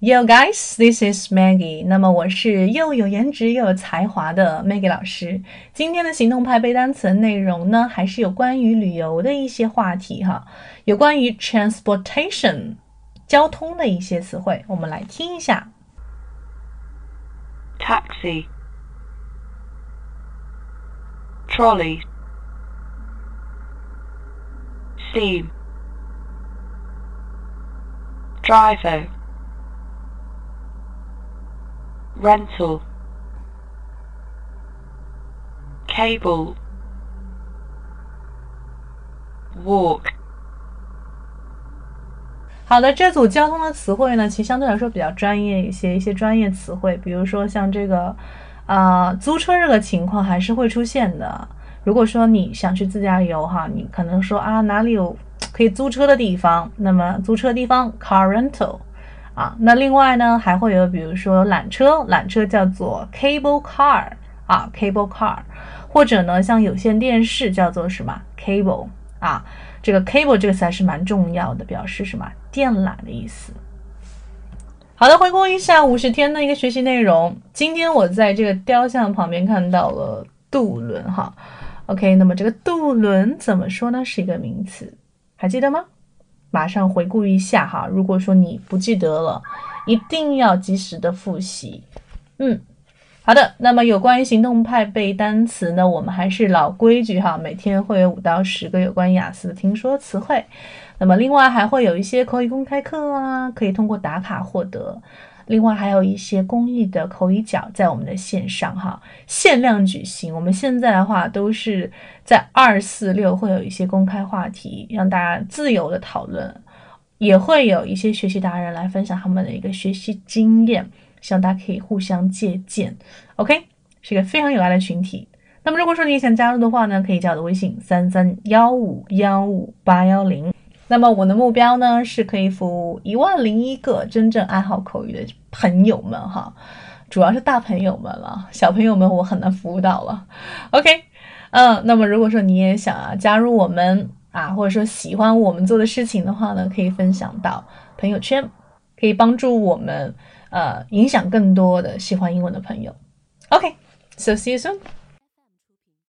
Yo guys, this is Maggie。那么我是又有颜值又有才华的 Maggie 老师。今天的行动派背单词的内容呢，还是有关于旅游的一些话题哈，有关于 transportation 交通的一些词汇，我们来听一下。taxi, trolley, steam, driver, rental, cable, walk. 好的，这组交通的词汇呢，其实相对来说比较专业一些，一些专业词汇，比如说像这个，啊，租车这个情况还是会出现的。如果说你想去自驾游哈，你可能说啊，哪里有可以租车的地方？那么租车地方 car rental 啊，那另外呢还会有，比如说缆车，缆车叫做 cable car 啊，cable car，或者呢像有线电视叫做什么 cable 啊。这个 cable 这个词还是蛮重要的，表示什么电缆的意思。好的，回顾一下五十天的一个学习内容。今天我在这个雕像旁边看到了渡轮，哈，OK，那么这个渡轮怎么说呢？是一个名词，还记得吗？马上回顾一下哈。如果说你不记得了，一定要及时的复习。嗯。好的，那么有关于行动派背单词呢，我们还是老规矩哈，每天会有五到十个有关雅思的听说词汇。那么另外还会有一些口语公开课啊，可以通过打卡获得。另外还有一些公益的口语角在我们的线上哈，限量举行。我们现在的话都是在二四六会有一些公开话题，让大家自由的讨论，也会有一些学习达人来分享他们的一个学习经验。希望大家可以互相借鉴，OK，是一个非常有爱的群体。那么如果说你想加入的话呢，可以加我的微信三三幺五幺五八幺零。那么我的目标呢，是可以服务一万零一个真正爱好口语的朋友们哈，主要是大朋友们了，小朋友们我很难服务到了。OK，嗯，那么如果说你也想啊加入我们啊，或者说喜欢我们做的事情的话呢，可以分享到朋友圈，可以帮助我们。呃，影响更多的喜欢英文的朋友。OK，so see you soon.